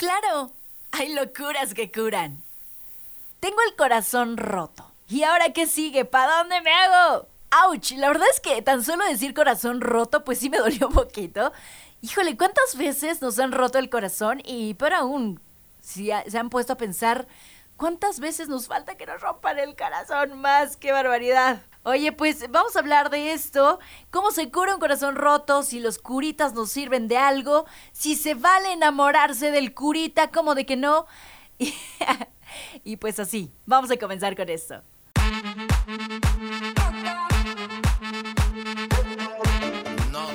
claro. Hay locuras que curan. Tengo el corazón roto. ¿Y ahora qué sigue? ¿Para dónde me hago? ¡Auch! La verdad es que tan solo decir corazón roto, pues sí me dolió un poquito. Híjole, ¿cuántas veces nos han roto el corazón? Y pero aún, si se han puesto a pensar, ¿cuántas veces nos falta que nos rompan el corazón más? ¡Qué barbaridad! Oye, pues vamos a hablar de esto, cómo se cura un corazón roto, si los curitas nos sirven de algo, si se vale enamorarse del curita, como de que no. y pues así, vamos a comenzar con esto.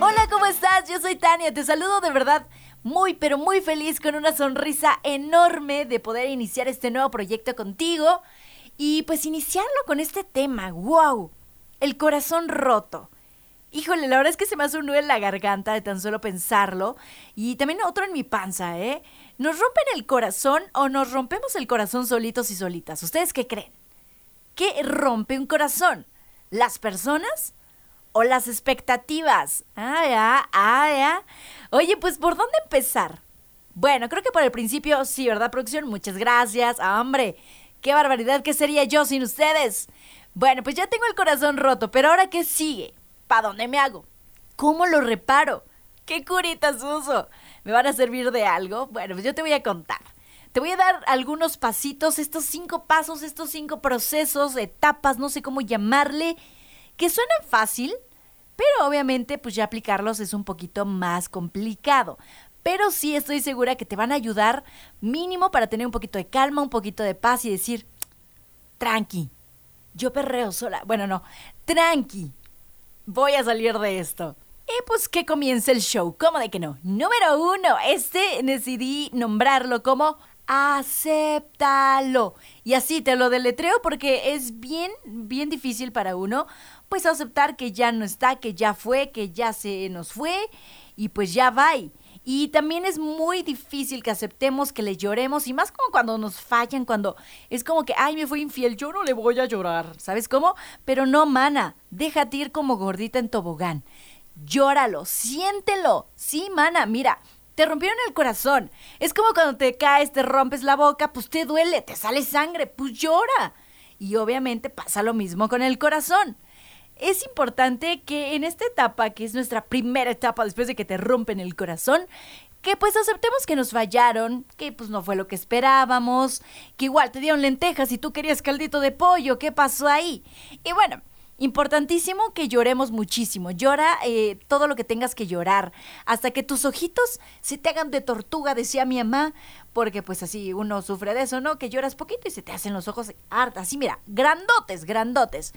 Hola, ¿cómo estás? Yo soy Tania, te saludo de verdad muy, pero muy feliz con una sonrisa enorme de poder iniciar este nuevo proyecto contigo y pues iniciarlo con este tema, wow, el corazón roto. Híjole, la verdad es que se me hace un nudo en la garganta de tan solo pensarlo y también otro en mi panza, ¿eh? ¿Nos rompen el corazón o nos rompemos el corazón solitos y solitas? ¿Ustedes qué creen? ¿Qué rompe un corazón? ¿Las personas? ¿O las expectativas? Ah, ya, ah, ya. Oye, pues ¿por dónde empezar? Bueno, creo que por el principio, sí, ¿verdad, producción? Muchas gracias. Ah, hombre, qué barbaridad que sería yo sin ustedes. Bueno, pues ya tengo el corazón roto, pero ahora ¿qué sigue? ¿Para dónde me hago? ¿Cómo lo reparo? ¿Qué curitas uso? ¿Me van a servir de algo? Bueno, pues yo te voy a contar. Te voy a dar algunos pasitos, estos cinco pasos, estos cinco procesos, etapas, no sé cómo llamarle, que suenan fácil, pero obviamente pues ya aplicarlos es un poquito más complicado. Pero sí estoy segura que te van a ayudar mínimo para tener un poquito de calma, un poquito de paz y decir, tranqui, yo perreo sola. Bueno, no, tranqui, voy a salir de esto. Y pues que comience el show, ¿cómo de que no? Número uno, este decidí nombrarlo como acéptalo. Y así te lo deletreo porque es bien, bien difícil para uno, pues aceptar que ya no está, que ya fue, que ya se nos fue y pues ya va. Y también es muy difícil que aceptemos que le lloremos y más como cuando nos fallan, cuando es como que, ay, me fui infiel, yo no le voy a llorar, ¿sabes cómo? Pero no, mana, déjate ir como gordita en tobogán. Llóralo, siéntelo. Sí, mana, mira, te rompieron el corazón. Es como cuando te caes, te rompes la boca, pues te duele, te sale sangre, pues llora. Y obviamente pasa lo mismo con el corazón. Es importante que en esta etapa, que es nuestra primera etapa después de que te rompen el corazón, que pues aceptemos que nos fallaron, que pues no fue lo que esperábamos, que igual te dieron lentejas y tú querías caldito de pollo, ¿qué pasó ahí? Y bueno, Importantísimo que lloremos muchísimo. Llora eh, todo lo que tengas que llorar. Hasta que tus ojitos se te hagan de tortuga, decía mi mamá. Porque pues así uno sufre de eso, ¿no? Que lloras poquito y se te hacen los ojos hartas. Así, mira, grandotes, grandotes.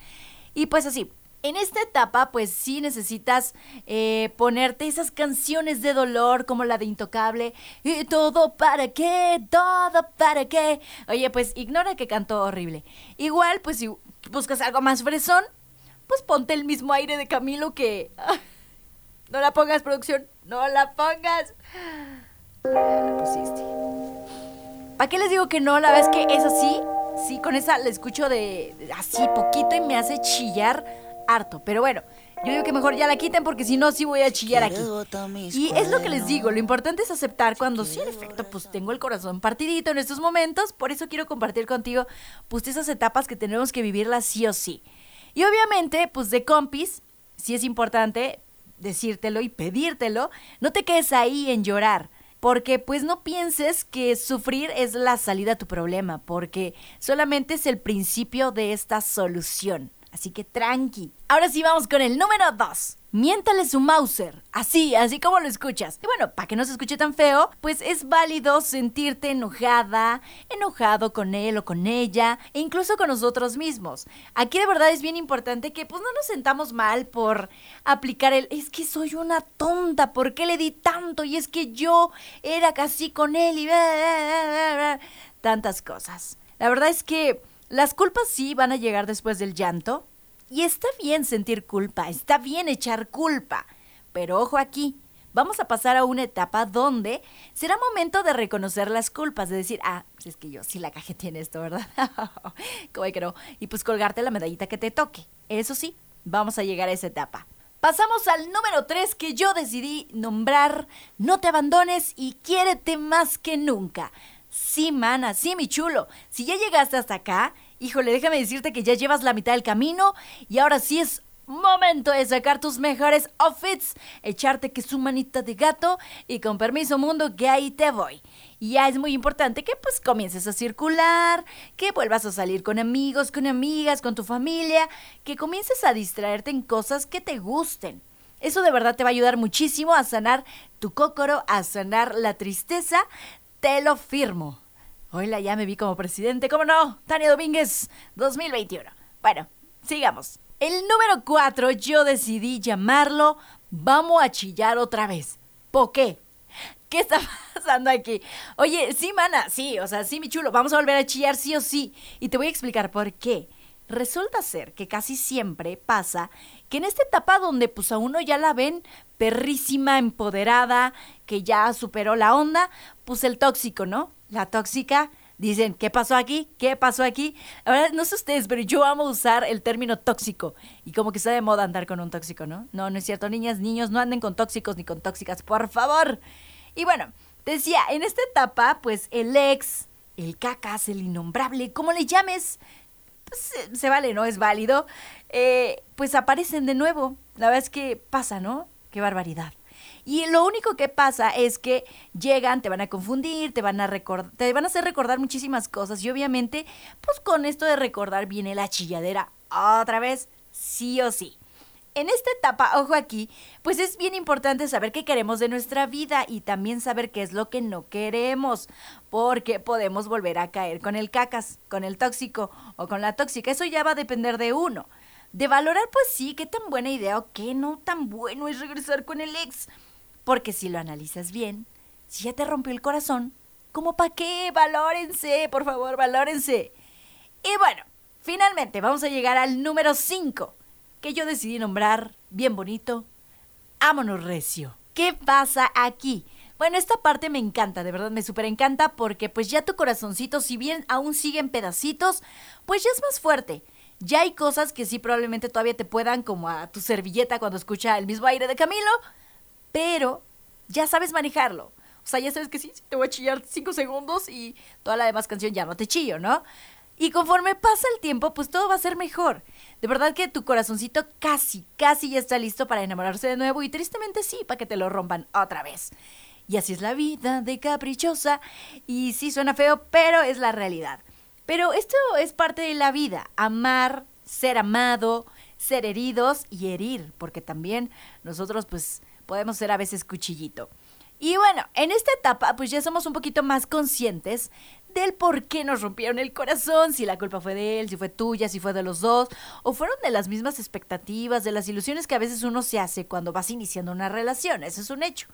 Y pues así, en esta etapa, pues sí necesitas eh, ponerte esas canciones de dolor como la de Intocable. ¿Y todo para qué? ¿Todo para qué? Oye, pues ignora que cantó horrible. Igual, pues si buscas algo más fresón, pues ponte el mismo aire de Camilo que... no la pongas, producción, no la pongas. La pusiste. ¿Para qué les digo que no? La verdad es que es así. Sí, con esa la escucho de, así poquito y me hace chillar harto. Pero bueno, yo digo que mejor ya la quiten porque si no, sí voy a chillar aquí. Y es lo que les digo, lo importante es aceptar cuando sí, en efecto, pues tengo el corazón partidito en estos momentos. Por eso quiero compartir contigo, pues esas etapas que tenemos que vivirlas sí o sí. Y obviamente, pues de compis, sí es importante decírtelo y pedírtelo, no te quedes ahí en llorar. Porque pues no pienses que sufrir es la salida a tu problema, porque solamente es el principio de esta solución. Así que tranqui. Ahora sí vamos con el número 2. Miéntale su Mauser. Así, así como lo escuchas. Y bueno, para que no se escuche tan feo, pues es válido sentirte enojada, enojado con él o con ella, e incluso con nosotros mismos. Aquí de verdad es bien importante que pues no nos sentamos mal por aplicar el es que soy una tonta, ¿por qué le di tanto? Y es que yo era casi con él y tantas cosas. La verdad es que las culpas sí van a llegar después del llanto, y está bien sentir culpa, está bien echar culpa, pero ojo aquí, vamos a pasar a una etapa donde será momento de reconocer las culpas, de decir, ah, si es que yo sí la cajeté en esto, ¿verdad? Como que no. Y pues colgarte la medallita que te toque. Eso sí, vamos a llegar a esa etapa. Pasamos al número 3 que yo decidí nombrar No te abandones y quiérete más que nunca. Sí, mana, sí, mi chulo. Si ya llegaste hasta acá, híjole, déjame decirte que ya llevas la mitad del camino y ahora sí es momento de sacar tus mejores outfits, echarte que su manita de gato y con permiso mundo que ahí te voy. Ya es muy importante que pues comiences a circular, que vuelvas a salir con amigos, con amigas, con tu familia, que comiences a distraerte en cosas que te gusten. Eso de verdad te va a ayudar muchísimo a sanar tu cócoro, a sanar la tristeza. Te lo firmo. Hola, ya me vi como presidente, ¿cómo no? Tania Domínguez, 2021. Bueno, sigamos. El número 4 yo decidí llamarlo Vamos a chillar otra vez. ¿Por qué? ¿Qué está pasando aquí? Oye, sí, mana, sí, o sea, sí, mi chulo, vamos a volver a chillar sí o sí. Y te voy a explicar por qué. Resulta ser que casi siempre pasa que en esta etapa donde pues a uno ya la ven perrísima, empoderada, que ya superó la onda, pues el tóxico, ¿no? La tóxica dicen, ¿qué pasó aquí? ¿Qué pasó aquí? Ahora, no sé ustedes, pero yo amo usar el término tóxico. Y como que está de moda andar con un tóxico, ¿no? No, no es cierto, niñas, niños, no anden con tóxicos ni con tóxicas, por favor. Y bueno, decía, en esta etapa, pues el ex, el cacas, el innombrable, como le llames, pues se, vale, ¿no? Es válido. Eh, pues aparecen de nuevo. La verdad es que pasa, ¿no? Qué barbaridad. Y lo único que pasa es que llegan, te van a confundir, te van a recordar, te van a hacer recordar muchísimas cosas. Y obviamente, pues con esto de recordar viene la chilladera otra vez, sí o sí en esta etapa, ojo aquí, pues es bien importante saber qué queremos de nuestra vida y también saber qué es lo que no queremos, porque podemos volver a caer con el cacas, con el tóxico o con la tóxica. Eso ya va a depender de uno. De valorar, pues sí, qué tan buena idea o qué no tan bueno es regresar con el ex. Porque si lo analizas bien, si ya te rompió el corazón, ¿cómo para qué? Valórense, por favor, valórense. Y bueno, finalmente vamos a llegar al número 5 que yo decidí nombrar bien bonito, Ámonos Recio. ¿Qué pasa aquí? Bueno, esta parte me encanta, de verdad me súper encanta porque pues ya tu corazoncito, si bien aún sigue en pedacitos, pues ya es más fuerte. Ya hay cosas que sí probablemente todavía te puedan, como a tu servilleta cuando escucha el mismo aire de Camilo, pero ya sabes manejarlo. O sea, ya sabes que sí, te voy a chillar cinco segundos y toda la demás canción ya no te chillo, ¿no? Y conforme pasa el tiempo, pues todo va a ser mejor. De verdad que tu corazoncito casi, casi ya está listo para enamorarse de nuevo y tristemente sí, para que te lo rompan otra vez. Y así es la vida de caprichosa. Y sí suena feo, pero es la realidad. Pero esto es parte de la vida. Amar, ser amado, ser heridos y herir. Porque también nosotros pues podemos ser a veces cuchillito. Y bueno, en esta etapa pues ya somos un poquito más conscientes del por qué nos rompieron el corazón, si la culpa fue de él, si fue tuya, si fue de los dos, o fueron de las mismas expectativas, de las ilusiones que a veces uno se hace cuando vas iniciando una relación, eso es un hecho.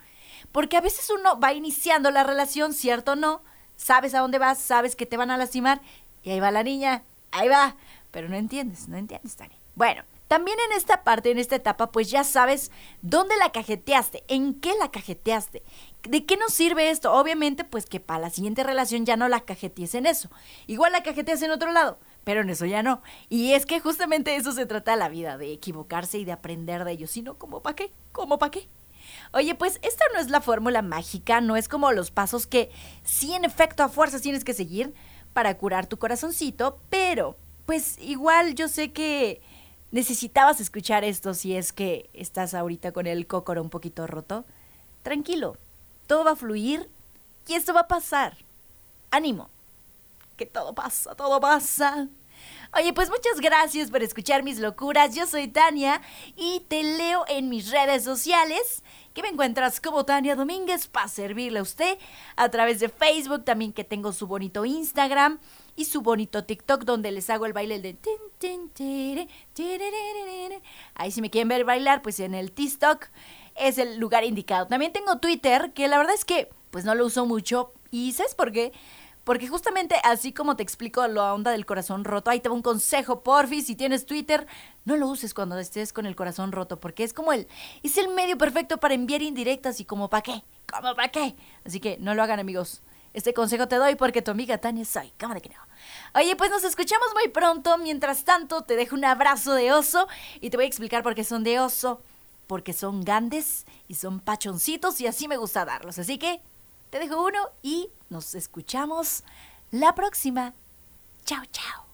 Porque a veces uno va iniciando la relación, cierto o no, sabes a dónde vas, sabes que te van a lastimar, y ahí va la niña, ahí va, pero no entiendes, no entiendes, Tani. Bueno, también en esta parte, en esta etapa, pues ya sabes dónde la cajeteaste, en qué la cajeteaste. ¿De qué nos sirve esto? Obviamente, pues que para la siguiente relación ya no la cajetees en eso. Igual la cajeteas en otro lado, pero en eso ya no. Y es que justamente eso se trata la vida, de equivocarse y de aprender de ello. Si no, ¿cómo para qué? ¿Cómo para qué? Oye, pues esta no es la fórmula mágica, no es como los pasos que sí en efecto a fuerzas tienes que seguir para curar tu corazoncito, pero pues igual yo sé que necesitabas escuchar esto si es que estás ahorita con el cócoro un poquito roto. Tranquilo, todo va a fluir y esto va a pasar. Ánimo, que todo pasa, todo pasa. Oye, pues muchas gracias por escuchar mis locuras. Yo soy Tania y te leo en mis redes sociales, que me encuentras como Tania Domínguez para servirle a usted a través de Facebook, también que tengo su bonito Instagram y su bonito TikTok donde les hago el baile de... Ahí si me quieren ver bailar, pues en el TikTok es el lugar indicado. También tengo Twitter, que la verdad es que pues no lo uso mucho. ¿Y sabes por qué? Porque justamente así como te explico la onda del corazón roto, ahí te va un consejo, porfi, si tienes Twitter, no lo uses cuando estés con el corazón roto, porque es como el, es el medio perfecto para enviar indirectas y como para qué, como para qué. Así que no lo hagan amigos. Este consejo te doy porque tu amiga Tania soy. ¿Cómo de que no? Oye, pues nos escuchamos muy pronto. Mientras tanto, te dejo un abrazo de oso y te voy a explicar por qué son de oso. Porque son grandes y son pachoncitos y así me gusta darlos. Así que te dejo uno y nos escuchamos la próxima. Chao, chao.